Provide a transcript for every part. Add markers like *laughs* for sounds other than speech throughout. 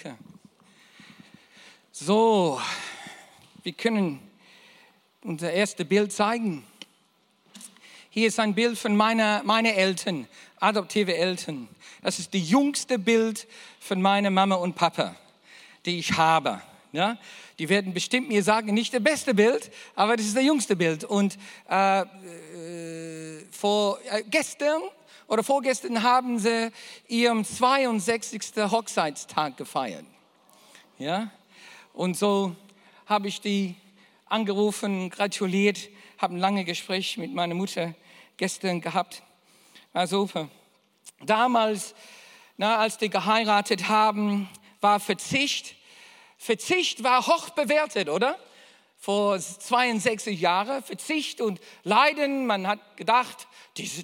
Okay. So, wir können unser erstes Bild zeigen. Hier ist ein Bild von meiner, meine Eltern, adoptive Eltern. Das ist das jüngste Bild von meiner Mama und Papa, die ich habe. Ja? Die werden bestimmt mir sagen, nicht das beste Bild, aber das ist das jüngste Bild. Und äh, äh, vor äh, gestern oder vorgestern haben sie ihren 62. Hochzeitstag gefeiert. Ja? Und so habe ich die angerufen, gratuliert, habe ein langes Gespräch mit meiner Mutter gestern gehabt. War super. Damals, na, als die geheiratet haben, war Verzicht. Verzicht war hoch bewertet, oder? Vor 62 Jahren. Verzicht und Leiden. Man hat gedacht,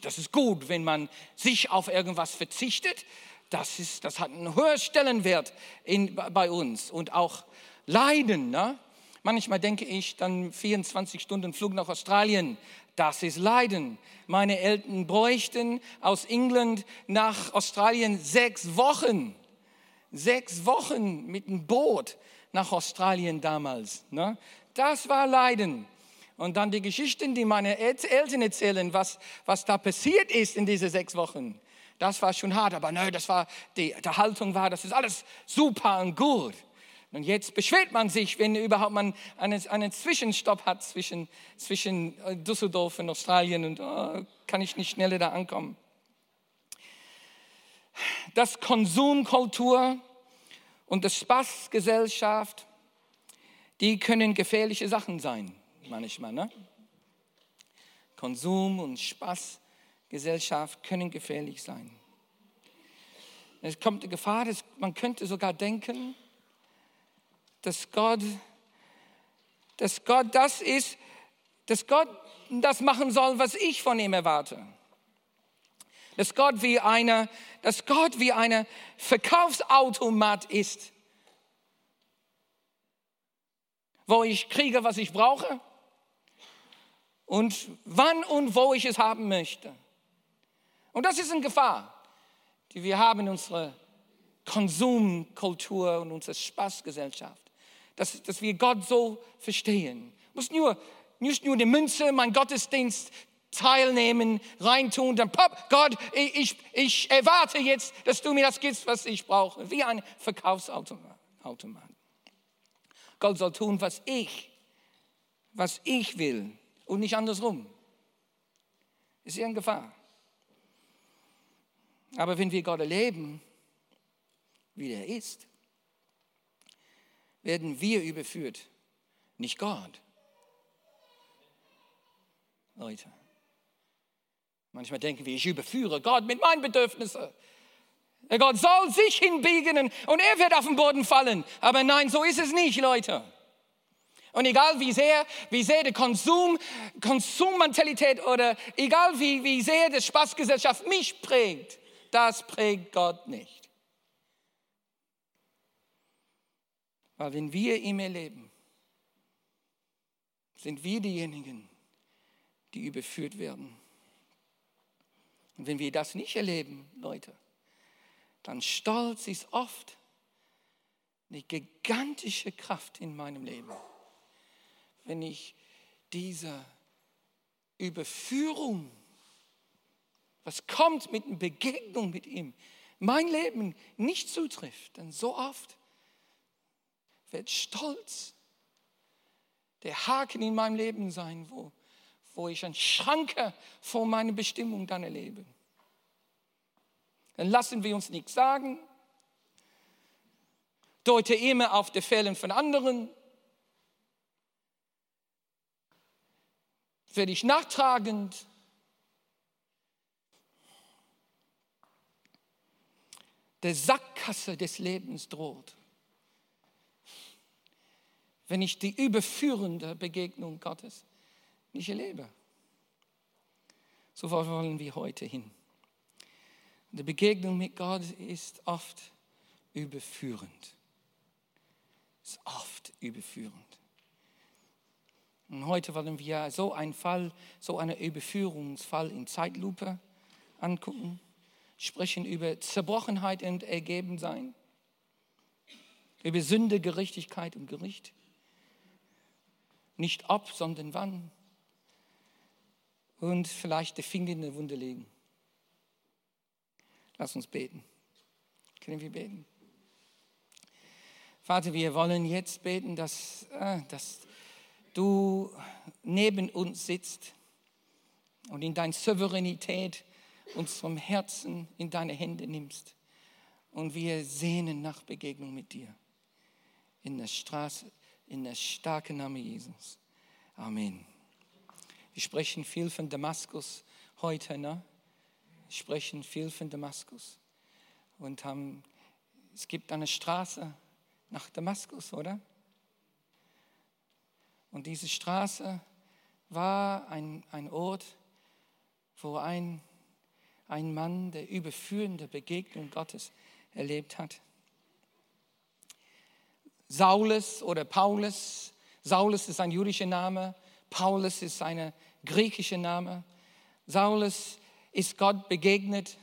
das ist gut, wenn man sich auf irgendwas verzichtet. Das, ist, das hat einen hohen Stellenwert in, bei uns. Und auch Leiden. Ne? Manchmal denke ich, dann 24 Stunden Flug nach Australien, das ist Leiden. Meine Eltern bräuchten aus England nach Australien sechs Wochen. Sechs Wochen mit dem Boot nach Australien damals. Ne? Das war Leiden. Und dann die Geschichten, die meine Eltern erzählen, was, was da passiert ist in diese sechs Wochen. Das war schon hart, aber nö, das war, die, die Haltung war, das ist alles super und gut. Und jetzt beschwert man sich, wenn überhaupt man einen, einen Zwischenstopp hat zwischen, zwischen äh, Düsseldorf und Australien und oh, kann ich nicht schneller da ankommen. Das Konsumkultur und das Spaßgesellschaft, die können gefährliche Sachen sein, manchmal. Ne? Konsum und Spaßgesellschaft können gefährlich sein. Es kommt die Gefahr, dass man könnte sogar denken, dass Gott, dass Gott das ist, dass Gott das machen soll, was ich von ihm erwarte. Dass Gott wie eine, dass Gott wie eine Verkaufsautomat ist, wo ich kriege, was ich brauche und wann und wo ich es haben möchte. Und das ist eine Gefahr, die wir haben in unserer Konsumkultur und unserer Spaßgesellschaft dass, dass wir Gott so verstehen. Muss nur, nicht nur die Münze, mein Gottesdienst teilnehmen, reintun, dann pop, Gott, ich, ich erwarte jetzt, dass du mir das gibst, was ich brauche. Wie ein Verkaufsautomat. Gott soll tun, was ich, was ich will und nicht andersrum. Ist ja in Gefahr. Aber wenn wir Gott erleben, wie er ist, werden wir überführt, nicht Gott. Leute, manchmal denken wir, ich überführe Gott mit meinen Bedürfnissen. Gott soll sich hinbiegen und er wird auf den Boden fallen. Aber nein, so ist es nicht, Leute. Und egal wie sehr, wie sehr die Konsum, Konsummentalität oder egal wie, wie sehr die Spaßgesellschaft mich prägt, das prägt Gott nicht. Weil wenn wir ihm erleben, sind wir diejenigen, die überführt werden. Und wenn wir das nicht erleben, Leute, dann stolz ist oft eine gigantische Kraft in meinem Leben. Wenn ich diese Überführung, was kommt mit einer Begegnung mit ihm, mein Leben nicht zutrifft, dann so oft wird stolz der Haken in meinem Leben sein, wo, wo ich ein Schranke vor meiner Bestimmung dann erlebe. Dann lassen wir uns nichts sagen, deute immer auf die Fehlen von anderen, werde ich nachtragend, der Sackgasse des Lebens droht wenn ich die überführende Begegnung Gottes nicht erlebe. So wollen wir heute hin. Die Begegnung mit Gott ist oft überführend. Ist oft überführend. Und heute wollen wir so einen Fall, so einen Überführungsfall in Zeitlupe angucken, sprechen über Zerbrochenheit und Ergebensein. über Sünde, Gerechtigkeit und Gericht. Nicht ob, sondern wann. Und vielleicht der Finger in der Wunde legen. Lass uns beten. Können wir beten? Vater, wir wollen jetzt beten, dass, äh, dass du neben uns sitzt und in deiner Souveränität uns vom Herzen in deine Hände nimmst. Und wir sehnen nach Begegnung mit dir. In der Straße, in der starken Name Jesus. Amen. Wir sprechen viel von Damaskus heute, ne? Wir sprechen viel von Damaskus. Und haben, es gibt eine Straße nach Damaskus, oder? Und diese Straße war ein, ein Ort, wo ein, ein Mann der überführende Begegnung Gottes erlebt hat. Saulus oder Paulus, Saulus ist ein jüdischer Name, Paulus ist ein griechischer Name. Saulus ist Gott begegnet,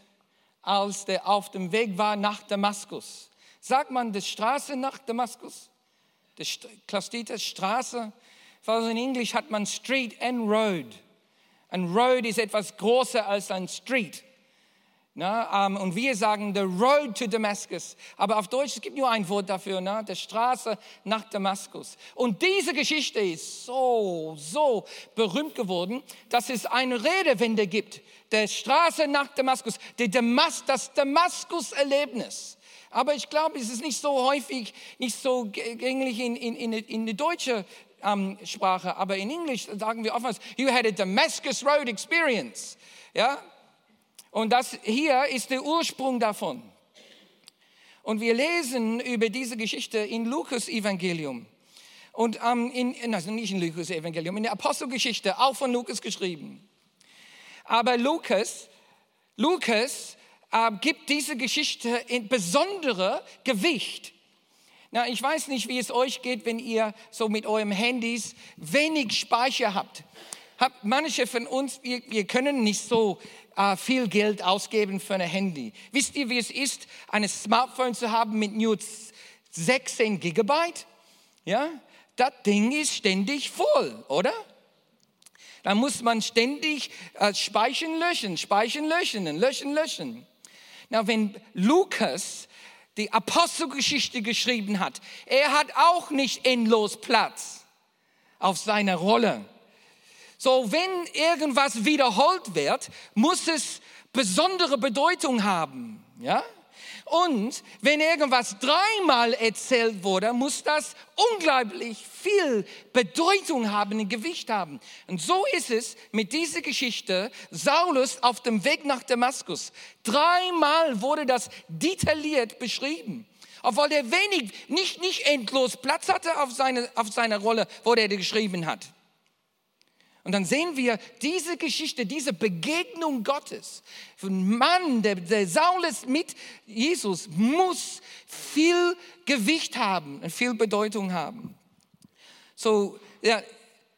als der auf dem Weg war nach Damaskus. Sagt man die Straße nach Damaskus? Die Klastita Straße? Weil in Englisch hat man Street and Road. Ein Road ist etwas größer als ein Street. Na, um, ähm, und wir sagen the road to Damascus. Aber auf Deutsch, es gibt nur ein Wort dafür, na, der Straße nach Damaskus. Und diese Geschichte ist so, so berühmt geworden, dass es eine Redewende gibt. Der Straße nach Damaskus, der Damas, das Damaskus-Erlebnis. Aber ich glaube, es ist nicht so häufig, nicht so gängig in, in, in, in der deutschen ähm, Sprache. Aber in Englisch sagen wir oftmals, you had a Damascus Road experience. Ja, und das hier ist der Ursprung davon. Und wir lesen über diese Geschichte in Lukas Evangelium. Und ähm, in, also nicht in Lukas Evangelium, in der Apostelgeschichte, auch von Lukas geschrieben. Aber Lukas, Lukas äh, gibt diese Geschichte in besondere Gewicht. Na, ich weiß nicht, wie es euch geht, wenn ihr so mit eurem Handys wenig Speicher habt. Hab, manche von uns, wir, wir können nicht so äh, viel Geld ausgeben für ein Handy. Wisst ihr, wie es ist, ein Smartphone zu haben mit nur 16 Gigabyte? Ja, das Ding ist ständig voll, oder? Da muss man ständig äh, speichern, löschen, speichern, löschen, löschen, löschen. Na, wenn Lukas die Apostelgeschichte geschrieben hat, er hat auch nicht endlos Platz auf seiner Rolle. So, wenn irgendwas wiederholt wird, muss es besondere Bedeutung haben. Ja? Und wenn irgendwas dreimal erzählt wurde, muss das unglaublich viel Bedeutung haben, ein Gewicht haben. Und so ist es mit dieser Geschichte Saulus auf dem Weg nach Damaskus. Dreimal wurde das detailliert beschrieben. Obwohl er wenig, nicht, nicht endlos Platz hatte auf seine, auf seine Rolle, wo er geschrieben hat. Und dann sehen wir diese Geschichte, diese Begegnung Gottes. Ein Mann, der, der Saulus mit Jesus, muss viel Gewicht haben und viel Bedeutung haben. So, ja,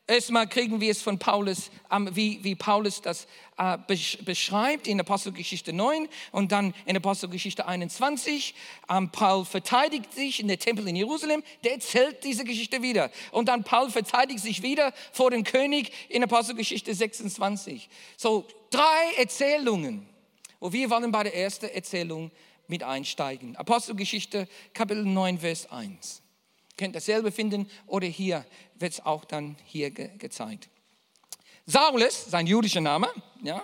Erstmal kriegen wir es von Paulus, wie, wie Paulus das äh, beschreibt in Apostelgeschichte 9 und dann in Apostelgeschichte 21. Ähm, Paul verteidigt sich in der Tempel in Jerusalem, der erzählt diese Geschichte wieder. Und dann Paul verteidigt sich wieder vor dem König in Apostelgeschichte 26. So drei Erzählungen. Und wir wollen bei der ersten Erzählung mit einsteigen. Apostelgeschichte Kapitel 9, Vers 1 könnt dasselbe finden oder hier wird es auch dann hier ge gezeigt. Saulus, sein jüdischer Name, ja,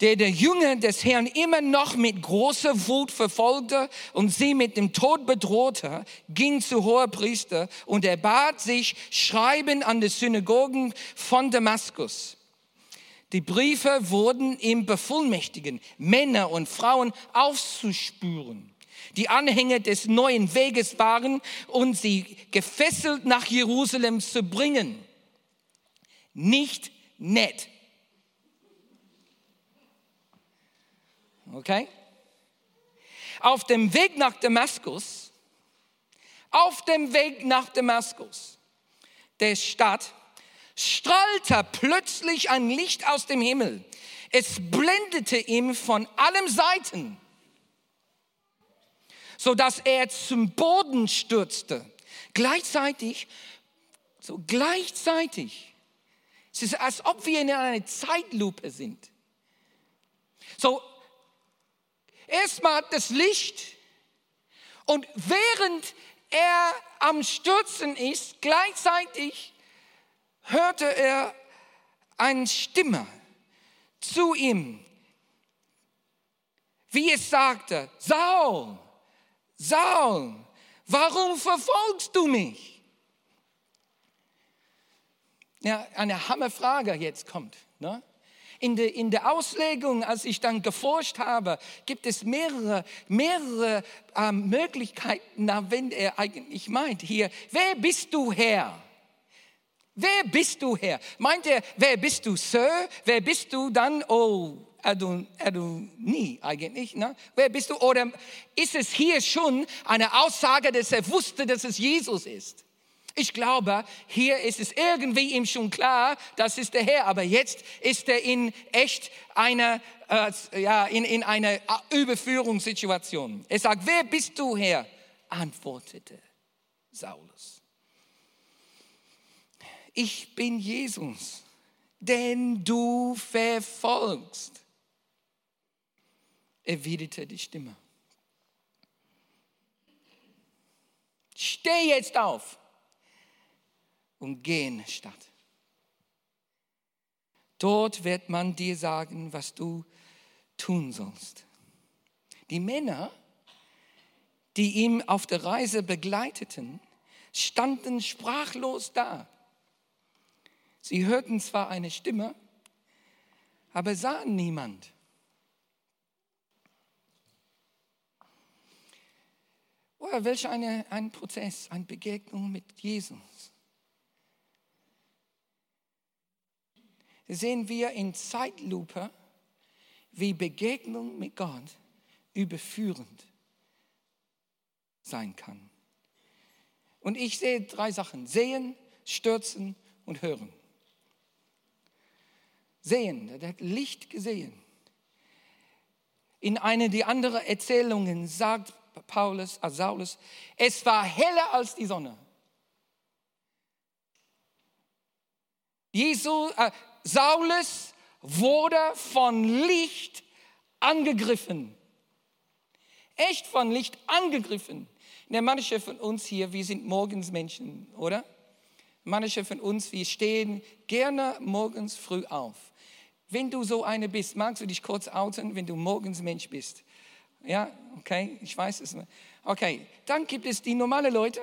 der der Jünger des Herrn immer noch mit großer Wut verfolgte und sie mit dem Tod bedrohte, ging zu Hohepriester und er bat sich Schreiben an die Synagogen von Damaskus. Die Briefe wurden ihm befullmächtigen, Männer und Frauen aufzuspüren die Anhänger des neuen Weges waren und sie gefesselt nach Jerusalem zu bringen. Nicht nett. Okay? Auf dem Weg nach Damaskus, auf dem Weg nach Damaskus, der Stadt, strahlte plötzlich ein Licht aus dem Himmel. Es blendete ihm von allen Seiten sodass er zum Boden stürzte. Gleichzeitig, so gleichzeitig, es ist, als ob wir in einer Zeitlupe sind. So, erstmal das Licht und während er am Stürzen ist, gleichzeitig hörte er eine Stimme zu ihm, wie es sagte, Saul, Saul, warum verfolgst du mich? Ja, eine Hammerfrage jetzt kommt. Ne? In der, in der Auslegung, als ich dann geforscht habe, gibt es mehrere, mehrere ähm, Möglichkeiten, nach wenn er eigentlich meint. Hier, wer bist du Herr? Wer bist du Herr? Meint er, wer bist du Sir? Wer bist du dann? Oh, nie eigentlich. Ne? Wer bist du? Oder ist es hier schon eine Aussage, dass er wusste, dass es Jesus ist? Ich glaube, hier ist es irgendwie ihm schon klar, das ist der Herr. Aber jetzt ist er in echt einer, äh, ja, in, in einer Überführungssituation. Er sagt, wer bist du Herr? Antwortete Saulus. Ich bin Jesus, den du verfolgst erwiderte die Stimme. Steh jetzt auf und geh in die Stadt. Dort wird man dir sagen, was du tun sollst. Die Männer, die ihm auf der Reise begleiteten, standen sprachlos da. Sie hörten zwar eine Stimme, aber sahen niemand. Oh, welch eine, ein Prozess, eine Begegnung mit Jesus. Sehen wir in Zeitlupe, wie Begegnung mit Gott überführend sein kann. Und ich sehe drei Sachen. Sehen, stürzen und hören. Sehen, der hat Licht gesehen. In einer der anderen Erzählungen sagt Paulus, als Saulus, es war heller als die Sonne. Jesu, äh, Saulus wurde von Licht angegriffen. Echt von Licht angegriffen. Ja, manche von uns hier, wir sind morgens Menschen, oder? Manche von uns, wir stehen gerne morgens früh auf. Wenn du so eine bist, magst du dich kurz outen, wenn du morgens Mensch bist? Ja, okay, ich weiß es. Okay, dann gibt es die normale Leute.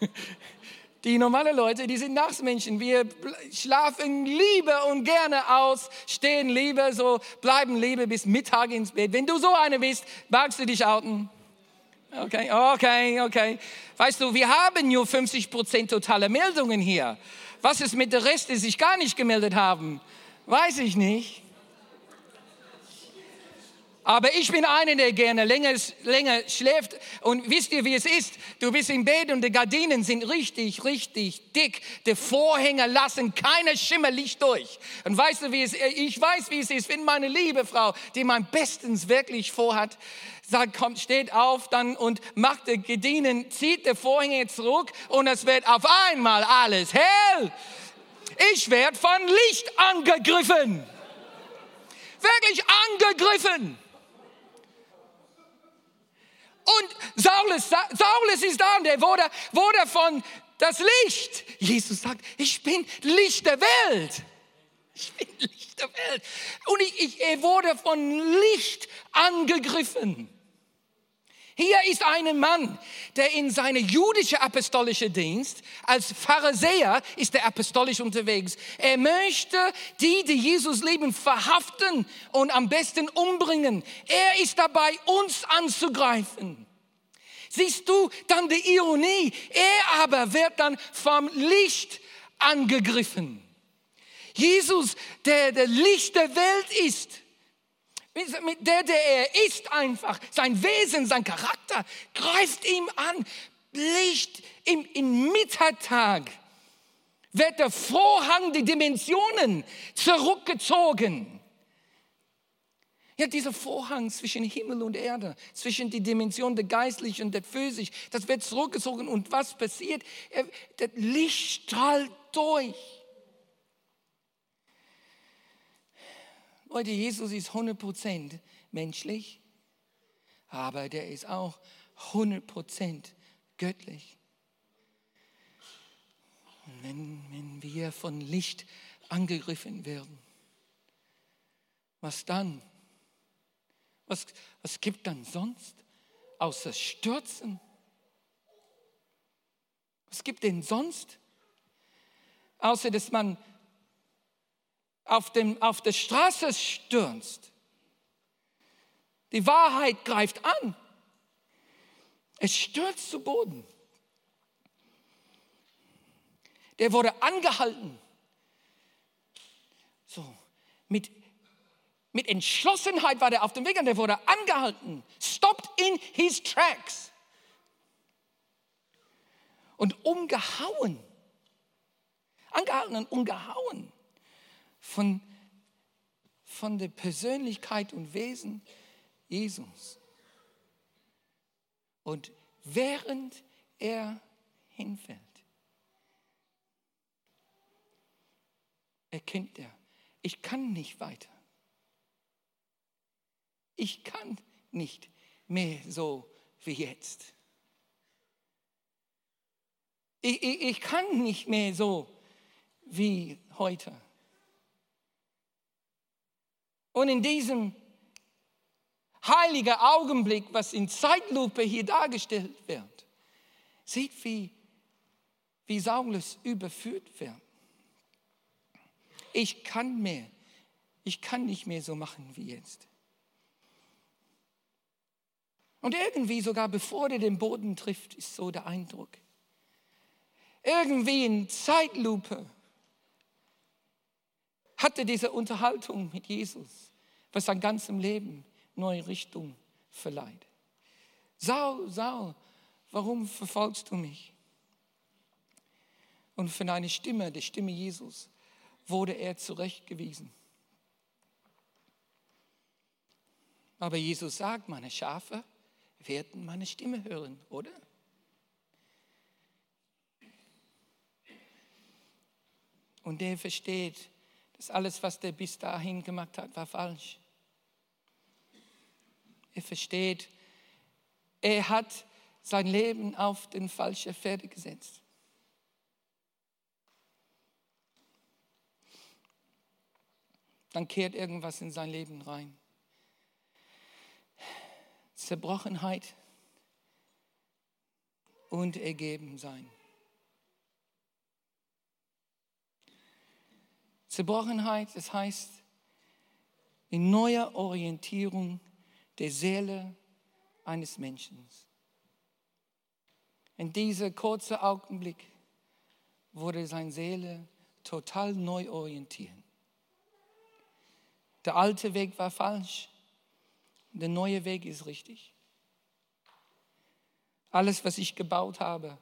*laughs* Die normale Leute, die sind Nachtsmenschen. Wir schlafen lieber und gerne aus, stehen lieber so, bleiben lieber bis Mittag ins Bett. Wenn du so eine bist, magst du dich outen? Okay, okay, okay. Weißt du, wir haben nur 50 Prozent totale Meldungen hier. Was ist mit der Rest, die sich gar nicht gemeldet haben? Weiß ich nicht. Aber ich bin einer, der gerne länger, länger schläft. Und wisst ihr, wie es ist? Du bist im Bett und die Gardinen sind richtig, richtig dick. Die Vorhänge lassen keine Schimmerlicht durch. Und weißt du, wie es, ich weiß, wie es ist, wenn meine liebe Frau, die mein Bestens wirklich vorhat, sagt, kommt, steht auf dann und macht die Gardinen, zieht die Vorhänge zurück und es wird auf einmal alles hell. Ich werde von Licht angegriffen. Wirklich angegriffen. Und Saulus, Saulus ist da und er wurde, wurde von das Licht. Jesus sagt, ich bin Licht der Welt. Ich bin Licht der Welt. Und ich, ich, er wurde von Licht angegriffen. Hier ist ein Mann, der in seine jüdische apostolische Dienst als Pharisäer ist er apostolisch unterwegs. Er möchte die, die Jesus lieben, verhaften und am besten umbringen. Er ist dabei, uns anzugreifen. Siehst du dann die Ironie? Er aber wird dann vom Licht angegriffen. Jesus, der der Licht der Welt ist, der, der er ist einfach, sein Wesen, sein Charakter, greift ihm an. Licht im, im Mittag wird der Vorhang, die Dimensionen zurückgezogen. Ja, dieser Vorhang zwischen Himmel und Erde, zwischen die Dimension der geistlich und der physisch, das wird zurückgezogen und was passiert? Das Licht strahlt durch. Leute, Jesus ist 100% menschlich, aber der ist auch 100% göttlich. Und wenn, wenn wir von Licht angegriffen werden, was dann? Was, was gibt dann sonst außer Stürzen? Was gibt denn sonst? Außer dass man auf, dem, auf der Straße stürzt. Die Wahrheit greift an. Es stürzt zu Boden. Der wurde angehalten. So, mit, mit Entschlossenheit war der auf dem Weg und der wurde angehalten. Stopped in his tracks. Und umgehauen. Angehalten und umgehauen von, von der Persönlichkeit und Wesen Jesus. Und während er hinfällt, erkennt er, ich kann nicht weiter. Ich kann nicht mehr so wie jetzt. Ich, ich, ich kann nicht mehr so wie heute. Und in diesem heiligen Augenblick, was in Zeitlupe hier dargestellt wird, sieht, wie, wie Saulus überführt wird. Ich kann mehr, ich kann nicht mehr so machen wie jetzt. Und irgendwie sogar bevor er den Boden trifft, ist so der Eindruck. Irgendwie in Zeitlupe hatte diese Unterhaltung mit Jesus, was sein ganzes Leben neue Richtung verleiht. Saul, Saul, warum verfolgst du mich? Und von einer Stimme, der Stimme Jesus, wurde er zurechtgewiesen. Aber Jesus sagt, meine Schafe werden meine Stimme hören, oder? Und der versteht, dass alles, was der bis dahin gemacht hat, war falsch. Er versteht, er hat sein Leben auf den falschen Pferde gesetzt. Dann kehrt irgendwas in sein Leben rein. Zerbrochenheit und ergeben Zerbrochenheit, das heißt, in neuer Orientierung der Seele eines Menschen. In diesem kurzen Augenblick wurde seine Seele total neu orientiert. Der alte Weg war falsch, der neue Weg ist richtig. Alles, was ich gebaut habe,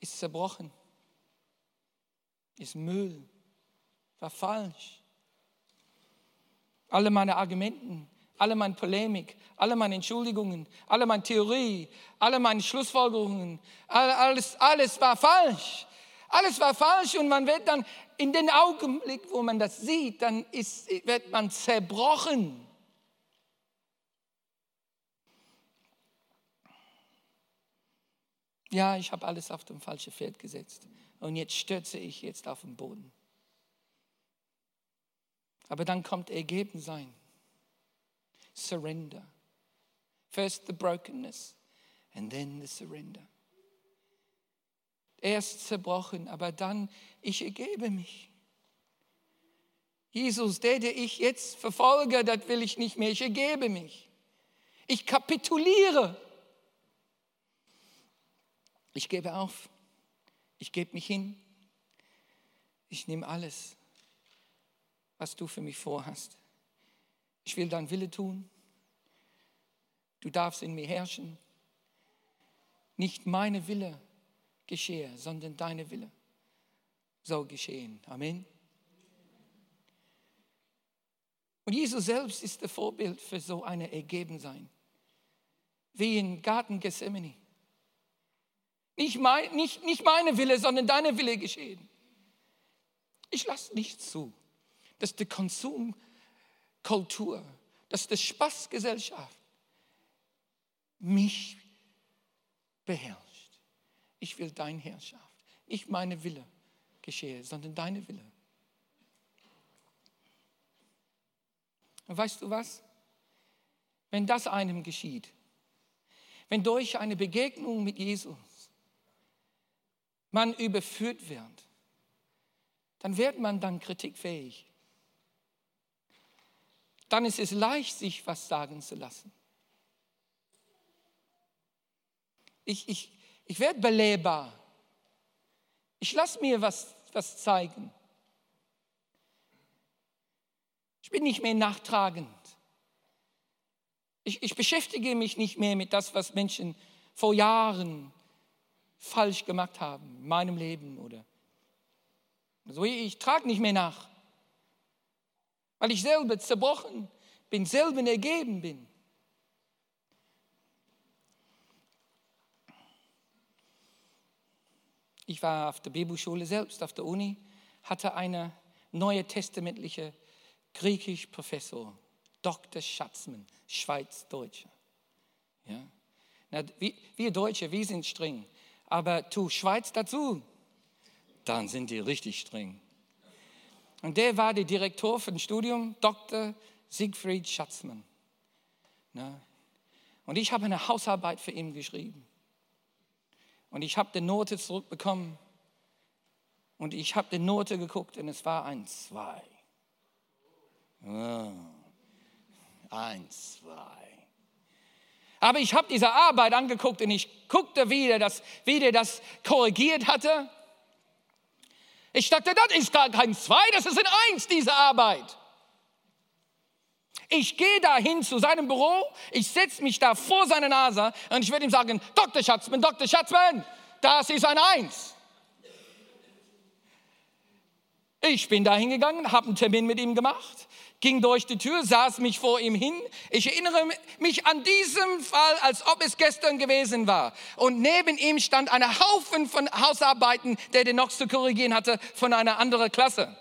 ist zerbrochen, ist Müll, war falsch. Alle meine Argumenten, alle meine Polemik, alle meine Entschuldigungen, alle meine Theorie, alle meine Schlussfolgerungen, alles, alles war falsch. Alles war falsch und man wird dann in den Augenblick, wo man das sieht, dann ist, wird man zerbrochen. Ja, ich habe alles auf dem falschen Pferd gesetzt und jetzt stürze ich jetzt auf den Boden. Aber dann kommt Ergebensein. Surrender. First the brokenness and then the surrender. Erst zerbrochen, aber dann, ich ergebe mich. Jesus, der, der ich jetzt verfolge, das will ich nicht mehr. Ich ergebe mich. Ich kapituliere. Ich gebe auf. Ich gebe mich hin. Ich nehme alles was du für mich vorhast. Ich will dein Wille tun. Du darfst in mir herrschen. Nicht meine Wille geschehe, sondern deine Wille soll geschehen. Amen. Und Jesus selbst ist das Vorbild für so eine Ergebensein. Wie im Garten Gethsemane. Nicht, mein, nicht, nicht meine Wille, sondern deine Wille geschehen. Ich lasse nicht zu, dass die Konsumkultur, dass die Spaßgesellschaft mich beherrscht. Ich will deine Herrschaft, nicht meine Wille geschehe, sondern deine Wille. Und weißt du was? Wenn das einem geschieht, wenn durch eine Begegnung mit Jesus man überführt wird, dann wird man dann kritikfähig. Dann ist es leicht, sich was sagen zu lassen. Ich, ich, ich werde belehbar. Ich lasse mir was, was zeigen. Ich bin nicht mehr nachtragend. Ich, ich beschäftige mich nicht mehr mit das, was Menschen vor Jahren falsch gemacht haben in meinem Leben oder so. Ich trage nicht mehr nach, weil ich selber zerbrochen bin, selber ergeben bin. Ich war auf der Bibelschule selbst, auf der Uni, hatte eine neue testamentliche Griechisch-Professor, Dr. Schatzmann, Schweiz-Deutscher. Ja? Na, wir, wir Deutsche, wir sind streng, aber tu Schweiz dazu, dann sind die richtig streng. Und der war der Direktor für das Studium, Dr. Siegfried Schatzmann. Na? Und ich habe eine Hausarbeit für ihn geschrieben. Und ich habe die Note zurückbekommen. Und ich habe die Note geguckt und es war ein Zwei. Oh. Ein, zwei. Aber ich habe diese Arbeit angeguckt und ich guckte, wie der das, wie der das korrigiert hatte. Ich dachte, das ist gar kein Zwei, das ist ein Eins, diese Arbeit. Ich gehe dahin zu seinem Büro, ich setze mich da vor seine Nase und ich werde ihm sagen, Dr. Schatzmann, Dr. Schatzmann, das ist ein Eins. Ich bin da hingegangen, habe einen Termin mit ihm gemacht, ging durch die Tür, saß mich vor ihm hin. Ich erinnere mich an diesen Fall, als ob es gestern gewesen war. Und neben ihm stand ein Haufen von Hausarbeiten, der den noch zu korrigieren hatte, von einer anderen Klasse.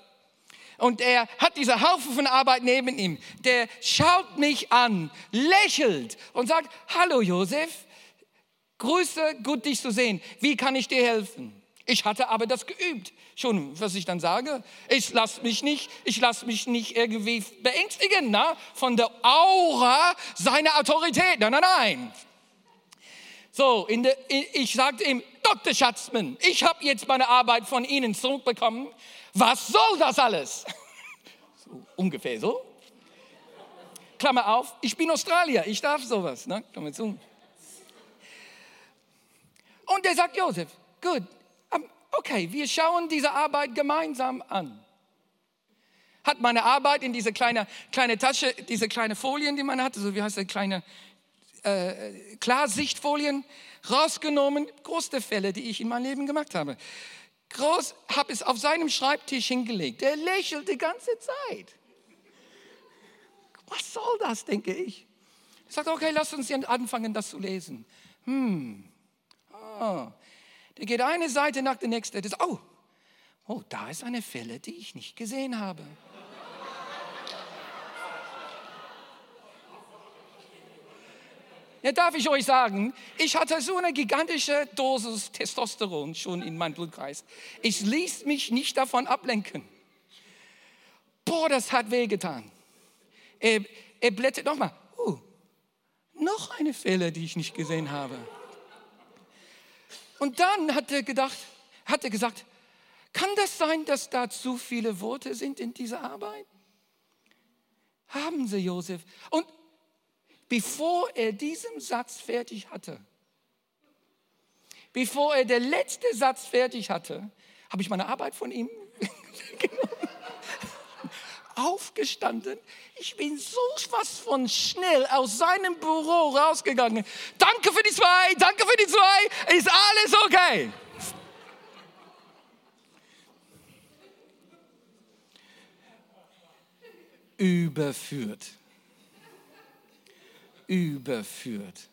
Und er hat diese Haufen von Arbeit neben ihm. Der schaut mich an, lächelt und sagt, hallo Josef, Grüße, gut dich zu sehen. Wie kann ich dir helfen? Ich hatte aber das geübt. Schon, was ich dann sage, ich lasse mich nicht, ich lasse mich nicht irgendwie beängstigen na, von der Aura seiner Autorität. Nein, nein, nein. So, der, ich sagte ihm, Dr. Schatzmann, ich habe jetzt meine Arbeit von Ihnen zurückbekommen. Was soll das alles? *laughs* So, ungefähr so. Klammer auf, ich bin Australier, ich darf sowas. Ne? Klammer zu. Und er sagt, Josef, gut, okay, wir schauen diese Arbeit gemeinsam an. Hat meine Arbeit in diese kleine, kleine Tasche, diese kleine Folien, die man hatte, so wie heißt das, kleine äh, Klarsichtfolien, rausgenommen, größte Fälle, die ich in meinem Leben gemacht habe. Groß, habe es auf seinem Schreibtisch hingelegt. Der lächelt die ganze Zeit. Was soll das, denke ich. Ich sagte, okay, lass uns anfangen, das zu lesen. Hm, oh, der geht eine Seite nach der nächsten. Das, oh, oh, da ist eine Fälle, die ich nicht gesehen habe. Ja, darf ich euch sagen, ich hatte so eine gigantische Dosis Testosteron schon in meinem Blutkreis. Ich ließ mich nicht davon ablenken. Boah, das hat wehgetan. Er, er blättert nochmal. Uh, noch eine Fälle, die ich nicht gesehen habe. Und dann hat er gedacht, hat er gesagt, kann das sein, dass da zu viele Worte sind in dieser Arbeit? Haben Sie, Josef. Und bevor er diesen Satz fertig hatte, bevor er der letzte Satz fertig hatte, habe ich meine Arbeit von ihm *laughs* genommen aufgestanden. Ich bin so was von schnell aus seinem Büro rausgegangen. Danke für die zwei, danke für die zwei, ist alles okay. überführt. Überführt.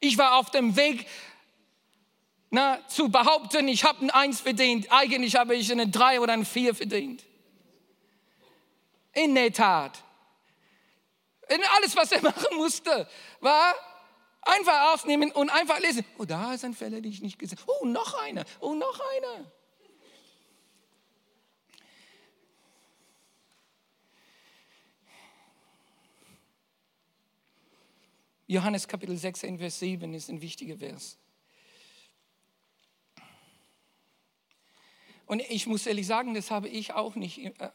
Ich war auf dem Weg na, zu behaupten, ich habe ein Eins verdient. Eigentlich habe ich eine Drei oder ein Vier verdient. In der Tat. In alles, was er machen musste, war einfach aufnehmen und einfach lesen. Oh, da ist ein Fälle, den ich nicht gesehen habe. Oh, noch einer. Oh, noch einer. Johannes Kapitel 6, Vers 7 ist ein wichtiger Vers. Und ich muss ehrlich sagen, das habe ich auch nicht, äh,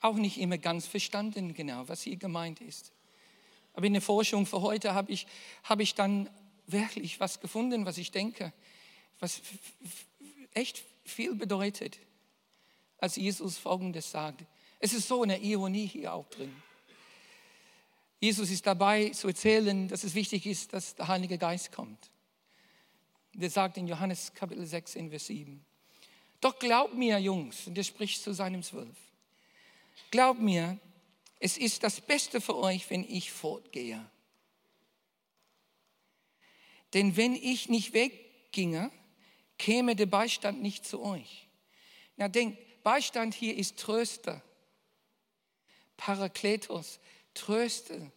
auch nicht immer ganz verstanden, genau, was hier gemeint ist. Aber in der Forschung für heute habe ich, habe ich dann wirklich was gefunden, was ich denke, was echt viel bedeutet, als Jesus Folgendes sagt. Es ist so eine Ironie hier auch drin. Jesus ist dabei zu erzählen, dass es wichtig ist, dass der Heilige Geist kommt. Der sagt in Johannes Kapitel 6 in Vers 7. Doch glaub mir, Jungs, und er spricht zu seinem Zwölf. Glaub mir, es ist das Beste für euch, wenn ich fortgehe. Denn wenn ich nicht wegginge, käme der Beistand nicht zu euch. Na denkt, Beistand hier ist Tröster. Parakletos, Tröste.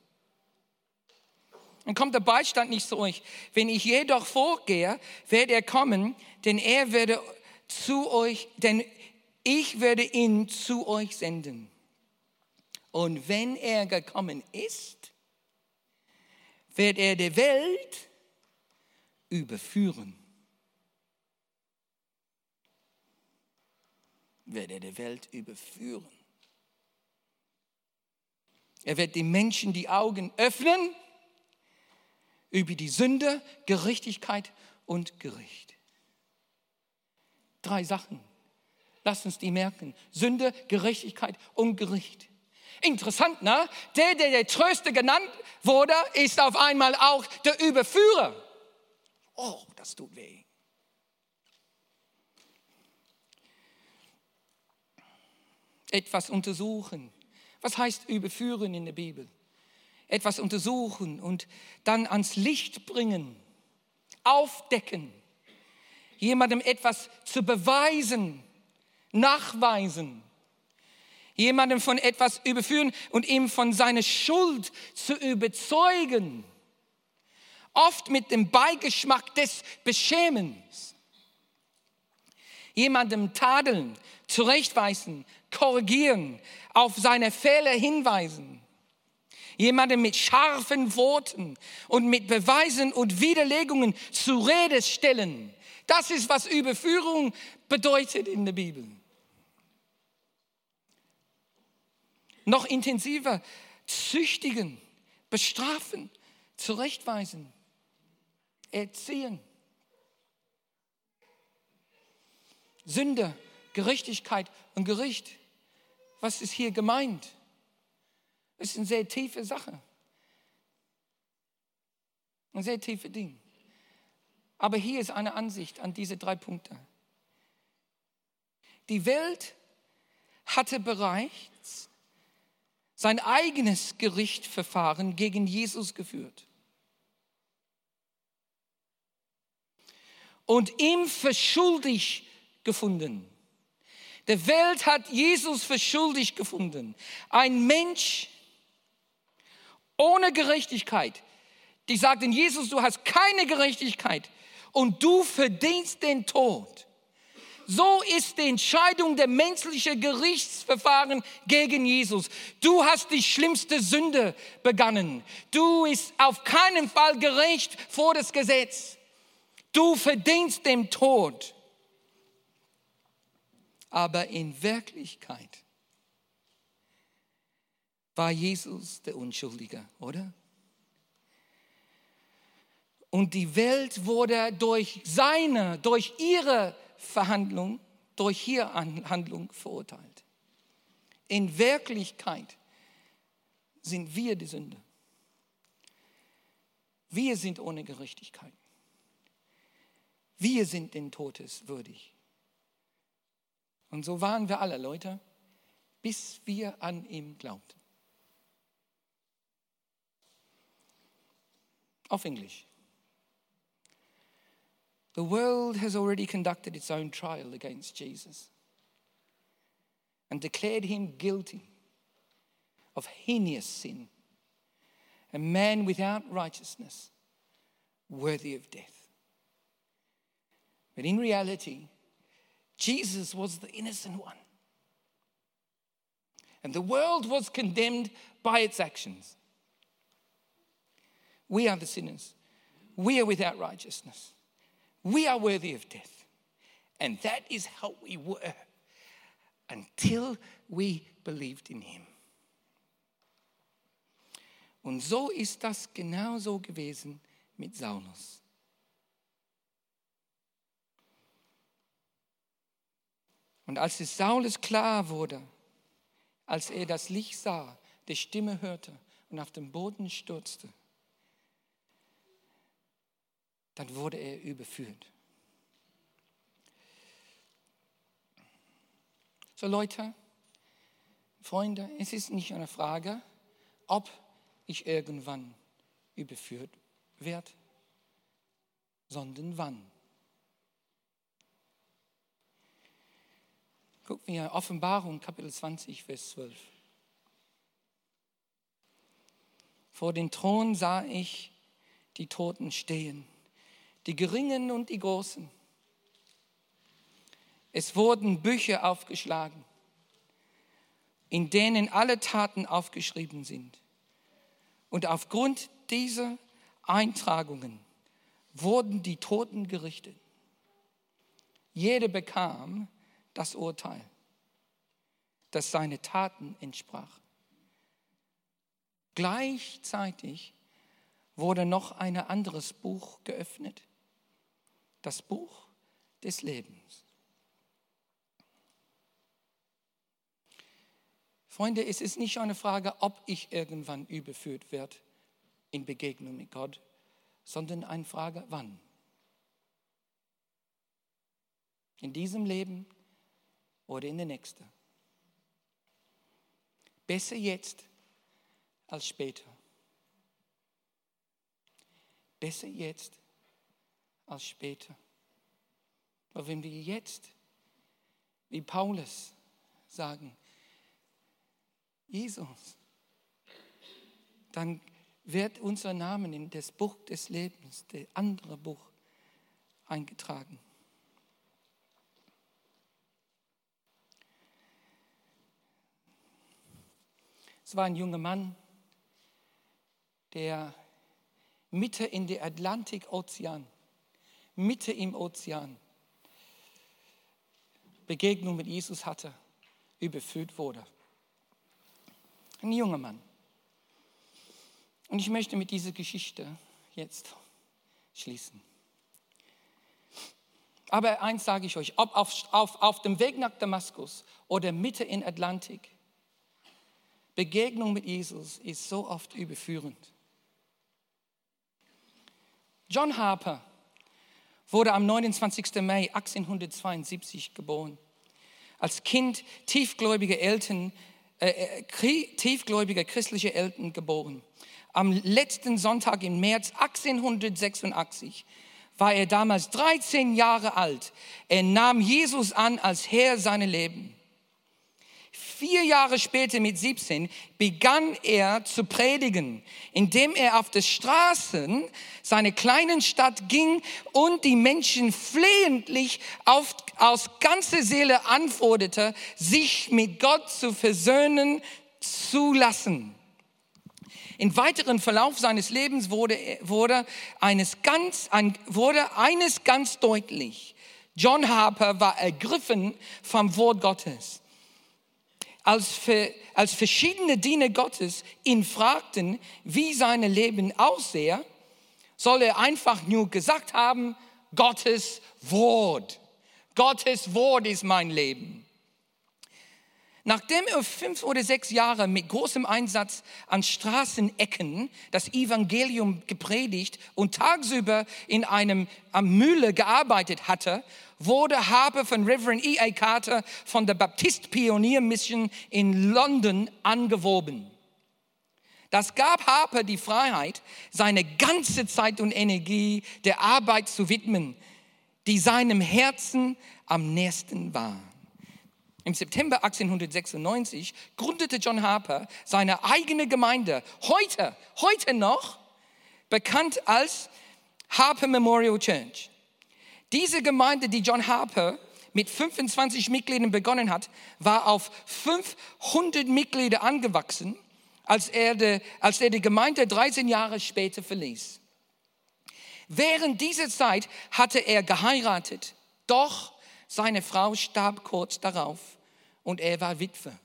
Dann kommt der Beistand nicht zu euch. Wenn ich jedoch vorgehe, werde er kommen, denn er werde zu euch, denn ich werde ihn zu euch senden. Und wenn er gekommen ist, wird er die Welt überführen. Wird er die Welt überführen. Er wird den Menschen die Augen öffnen über die Sünde, Gerechtigkeit und Gericht. Drei Sachen. Lass uns die merken. Sünde, Gerechtigkeit und Gericht. Interessant, ne? Der, der der Tröster genannt wurde, ist auf einmal auch der Überführer. Oh, das tut weh. Etwas untersuchen, was heißt überführen in der Bibel? Etwas untersuchen und dann ans Licht bringen, aufdecken, jemandem etwas zu beweisen, nachweisen, jemandem von etwas überführen und ihm von seiner Schuld zu überzeugen, oft mit dem Beigeschmack des Beschämens, jemandem tadeln, zurechtweisen, korrigieren, auf seine Fehler hinweisen. Jemanden mit scharfen Worten und mit Beweisen und Widerlegungen zu Rede stellen. Das ist, was Überführung bedeutet in der Bibel. Noch intensiver, züchtigen, bestrafen, zurechtweisen, erziehen. Sünde, Gerechtigkeit und Gericht was ist hier gemeint? Das ist eine sehr tiefe Sache. Ein sehr tiefe Ding. Aber hier ist eine Ansicht an diese drei Punkte. Die Welt hatte bereits sein eigenes Gerichtsverfahren gegen Jesus geführt. Und ihm für gefunden. Der Welt hat Jesus für gefunden. Ein Mensch ohne Gerechtigkeit. Die sagten, Jesus, du hast keine Gerechtigkeit und du verdienst den Tod. So ist die Entscheidung der menschlichen Gerichtsverfahren gegen Jesus. Du hast die schlimmste Sünde begangen. Du bist auf keinen Fall gerecht vor das Gesetz. Du verdienst den Tod aber in Wirklichkeit war Jesus der Unschuldige, oder? Und die Welt wurde durch seine, durch ihre Verhandlung, durch ihre Handlung verurteilt. In Wirklichkeit sind wir die Sünde. Wir sind ohne Gerechtigkeit. Wir sind den Todes würdig. Und so waren wir alle, Leute. bis wir an ihn glaubten. Auf Englisch. The world has already conducted its own trial against Jesus and declared him guilty of heinous sin, a man without righteousness, worthy of death. But in reality, Jesus was the innocent one. And the world was condemned by its actions. We are the sinners. We are without righteousness. We are worthy of death. And that is how we were until we believed in him. Und so ist das genauso gewesen mit Saulus. Und als es Saulus klar wurde, als er das Licht sah, die Stimme hörte und auf den Boden stürzte, dann wurde er überführt. So Leute, Freunde, es ist nicht eine Frage, ob ich irgendwann überführt werde, sondern wann. Gucken wir Offenbarung Kapitel 20, Vers 12. Vor den Thron sah ich die Toten stehen die Geringen und die Großen. Es wurden Bücher aufgeschlagen, in denen alle Taten aufgeschrieben sind. Und aufgrund dieser Eintragungen wurden die Toten gerichtet. Jeder bekam das Urteil, das seine Taten entsprach. Gleichzeitig wurde noch ein anderes Buch geöffnet das Buch des Lebens. Freunde, es ist nicht eine Frage, ob ich irgendwann überführt werde in Begegnung mit Gott, sondern eine Frage, wann. In diesem Leben oder in der nächsten. Besser jetzt als später. Besser jetzt als später. Aber wenn wir jetzt, wie Paulus, sagen, Jesus, dann wird unser Name in das Buch des Lebens, das andere Buch, eingetragen. Es war ein junger Mann, der Mitte in der Atlantik-Ozean Mitte im Ozean Begegnung mit Jesus hatte, überführt wurde. Ein junger Mann. Und ich möchte mit dieser Geschichte jetzt schließen. Aber eins sage ich euch, ob auf, auf, auf dem Weg nach Damaskus oder Mitte in Atlantik, Begegnung mit Jesus ist so oft überführend. John Harper wurde am 29. Mai 1872 geboren. Als Kind tiefgläubiger Eltern, äh, äh tiefgläubiger christlicher Eltern geboren. Am letzten Sonntag im März 1886 war er damals 13 Jahre alt. Er nahm Jesus an als Herr seines Lebens. Vier Jahre später, mit 17, begann er zu predigen, indem er auf die Straßen seiner kleinen Stadt ging und die Menschen flehentlich auf, aus ganzer Seele anforderte, sich mit Gott zu versöhnen zu lassen. Im weiteren Verlauf seines Lebens wurde, wurde, eines ganz, wurde eines ganz deutlich. John Harper war ergriffen vom Wort Gottes als, für, als verschiedene Diener Gottes ihn fragten, wie sein Leben aussehe, soll er einfach nur gesagt haben, Gottes Wort. Gottes Wort ist mein Leben. Nachdem er fünf oder sechs Jahre mit großem Einsatz an Straßenecken das Evangelium gepredigt und tagsüber in einem am Mühle gearbeitet hatte, wurde Harper von Reverend E.A. Carter von der Baptist Pioneer Mission in London angeworben. Das gab Harper die Freiheit, seine ganze Zeit und Energie der Arbeit zu widmen, die seinem Herzen am nächsten war. Im September 1896 gründete John Harper seine eigene Gemeinde, heute, heute noch bekannt als Harper Memorial Church. Diese Gemeinde, die John Harper mit 25 Mitgliedern begonnen hat, war auf 500 Mitglieder angewachsen, als er, de, als er die Gemeinde 13 Jahre später verließ. Während dieser Zeit hatte er geheiratet, doch seine Frau starb kurz darauf und er war Witwe.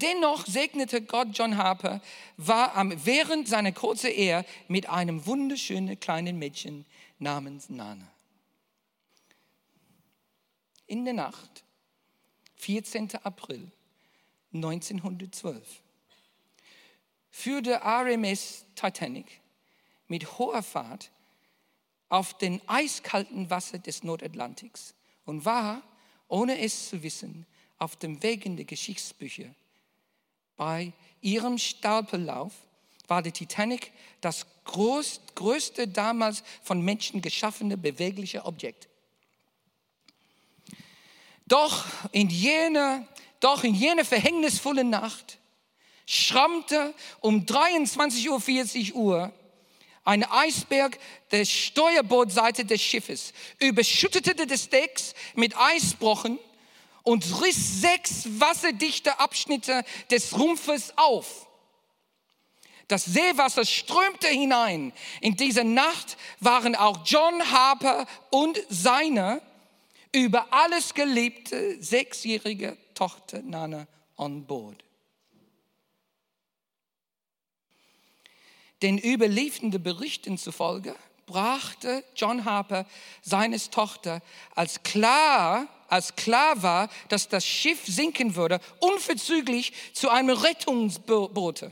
Dennoch segnete Gott John Harper, war während seiner kurzen Ehe mit einem wunderschönen kleinen Mädchen namens Nana. In der Nacht, 14. April 1912, führte RMS Titanic mit hoher Fahrt auf den eiskalten Wasser des Nordatlantiks und war, ohne es zu wissen, auf dem Weg in die Geschichtsbücher. Bei ihrem Stapellauf war die Titanic das größte damals von Menschen geschaffene bewegliche Objekt. Doch in jener, doch in jener verhängnisvollen Nacht schrammte um 23.40 Uhr ein Eisberg der Steuerbordseite des Schiffes, überschüttete das Decks mit Eisbrochen und riss sechs wasserdichte Abschnitte des Rumpfes auf. Das Seewasser strömte hinein. In dieser Nacht waren auch John Harper und seine über alles geliebte sechsjährige Tochter Nana on board. Den überliefernden Berichten zufolge brachte John Harper seines Tochter, als klar, als klar war, dass das Schiff sinken würde, unverzüglich zu einem Rettungsboot.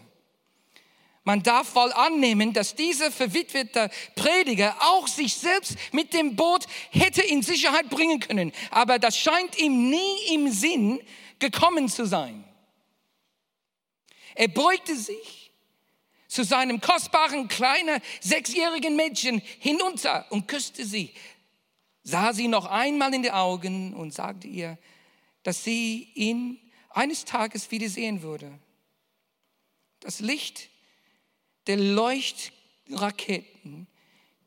Man darf wohl annehmen, dass dieser verwitwete Prediger auch sich selbst mit dem Boot hätte in Sicherheit bringen können. Aber das scheint ihm nie im Sinn gekommen zu sein. Er beugte sich zu seinem kostbaren kleinen sechsjährigen Mädchen hinunter und küsste sie, sah sie noch einmal in die Augen und sagte ihr, dass sie ihn eines Tages wiedersehen würde. Das Licht der Leuchtraketen,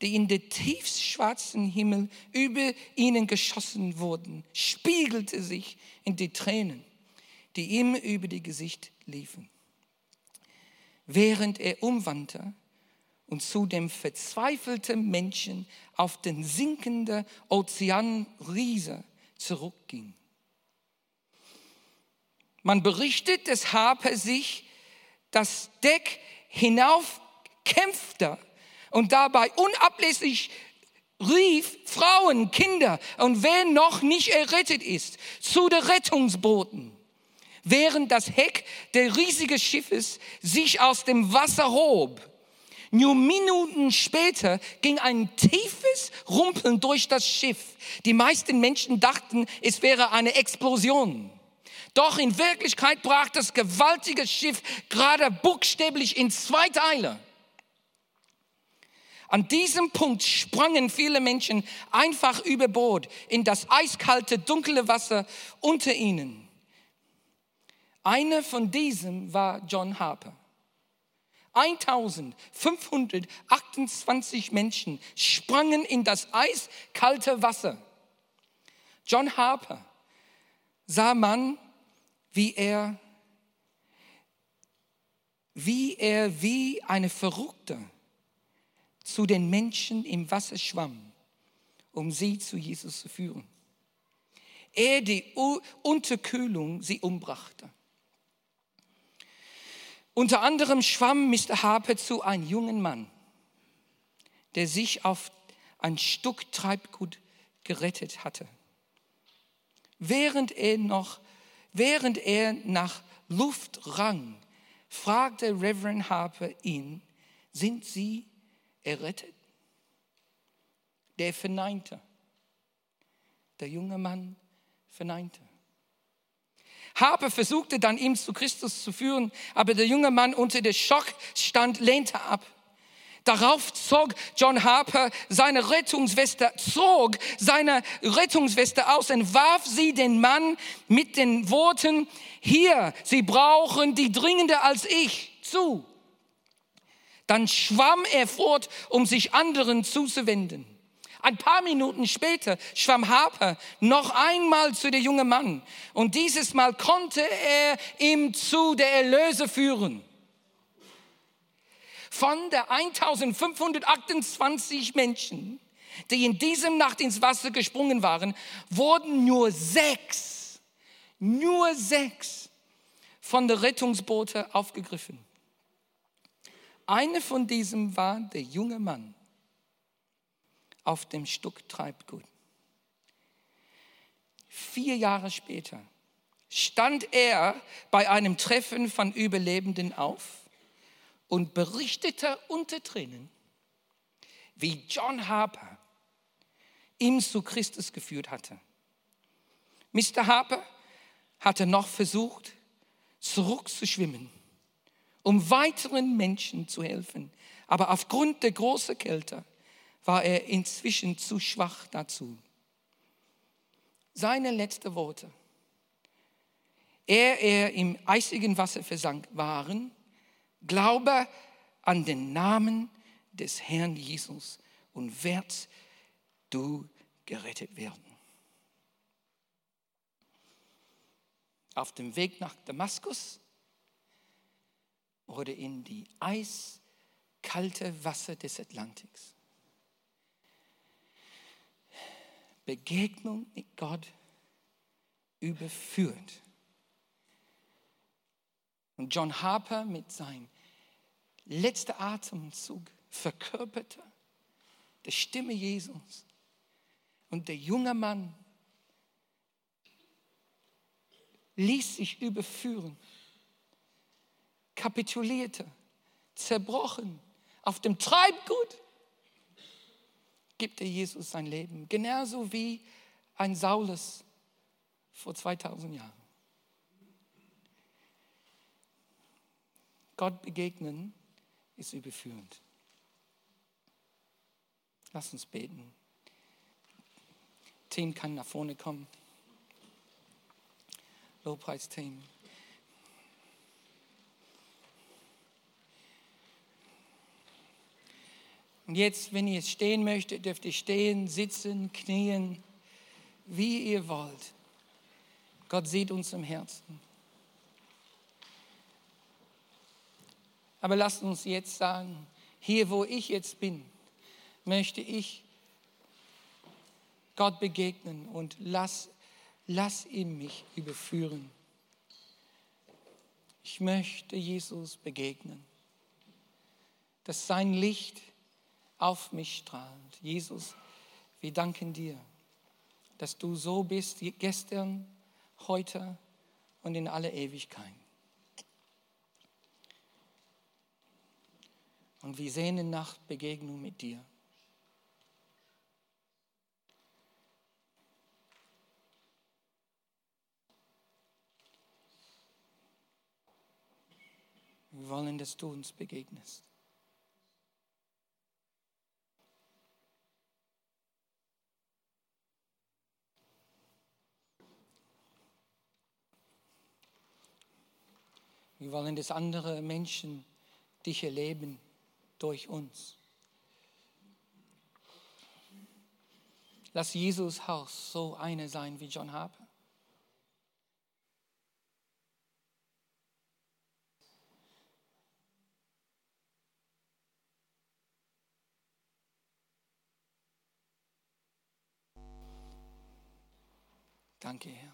die in den tiefschwarzen Himmel über ihnen geschossen wurden, spiegelte sich in die Tränen, die ihm über die Gesicht liefen während er umwandte und zu dem verzweifelten Menschen auf den sinkenden Ozeanriese zurückging. Man berichtet, dass Harper sich das Deck hinauf kämpfte und dabei unablässig rief Frauen, Kinder und wer noch nicht errettet ist, zu den Rettungsbooten während das Heck des riesigen Schiffes sich aus dem Wasser hob. Nur Minuten später ging ein tiefes Rumpeln durch das Schiff. Die meisten Menschen dachten, es wäre eine Explosion. Doch in Wirklichkeit brach das gewaltige Schiff gerade buchstäblich in zwei Teile. An diesem Punkt sprangen viele Menschen einfach über Bord in das eiskalte, dunkle Wasser unter ihnen. Einer von diesen war John Harper. 1528 Menschen sprangen in das eiskalte Wasser. John Harper sah man, wie er, wie er wie eine Verrückte zu den Menschen im Wasser schwamm, um sie zu Jesus zu führen. Er die Unterkühlung sie umbrachte. Unter anderem schwamm Mr. Harper zu einem jungen Mann, der sich auf ein Stück Treibgut gerettet hatte. Während er noch Während er nach Luft rang, fragte Reverend Harper ihn, sind Sie errettet? Der verneinte. Der junge Mann verneinte. Harper versuchte dann, ihn zu Christus zu führen, aber der junge Mann unter der Schockstand lehnte ab. Darauf zog John Harper seine Rettungsweste, zog seine Rettungsweste aus und warf sie den Mann mit den Worten, hier, Sie brauchen die dringender als ich zu. Dann schwamm er fort, um sich anderen zuzuwenden. Ein paar Minuten später schwamm Harper noch einmal zu der jungen Mann und dieses Mal konnte er ihm zu der Erlöse führen. Von der 1528 Menschen, die in diesem Nacht ins Wasser gesprungen waren, wurden nur sechs, nur sechs von der Rettungsboote aufgegriffen. Eine von diesem war der junge Mann auf dem Stück Treibgut. Vier Jahre später stand er bei einem Treffen von Überlebenden auf und berichtete unter Tränen, wie John Harper ihm zu Christus geführt hatte. Mr. Harper hatte noch versucht, zurückzuschwimmen, um weiteren Menschen zu helfen. Aber aufgrund der großen Kälte war er inzwischen zu schwach dazu. Seine letzten Worte, er, er im eisigen Wasser versank, waren, Glaube an den Namen des Herrn Jesus und werd du gerettet werden. Auf dem Weg nach Damaskus oder in die eiskalte Wasser des Atlantiks. Begegnung mit Gott überführt. Und John Harper mit seinem letzten Atemzug verkörperte die Stimme Jesus. Und der junge Mann ließ sich überführen, kapitulierte, zerbrochen auf dem Treibgut, gibt er Jesus sein Leben, genauso wie ein Saulus vor 2000 Jahren. Gott begegnen ist überführend. Lass uns beten. Team kann nach vorne kommen. Lobpreisteam. Und jetzt, wenn ihr stehen möchtet, dürft ihr stehen, sitzen, knien, wie ihr wollt. Gott sieht uns im Herzen. Aber lasst uns jetzt sagen, hier wo ich jetzt bin, möchte ich Gott begegnen und lass, lass ihn mich überführen. Ich möchte Jesus begegnen, dass sein Licht auf mich strahlt. Jesus, wir danken dir, dass du so bist, gestern, heute und in alle Ewigkeit. Und wir sehnen nach Begegnung mit dir. Wir wollen, dass du uns begegnest. Wir wollen, dass andere Menschen dich erleben durch uns. Lass Jesus Haus so eine sein wie John Harper. Danke, Herr.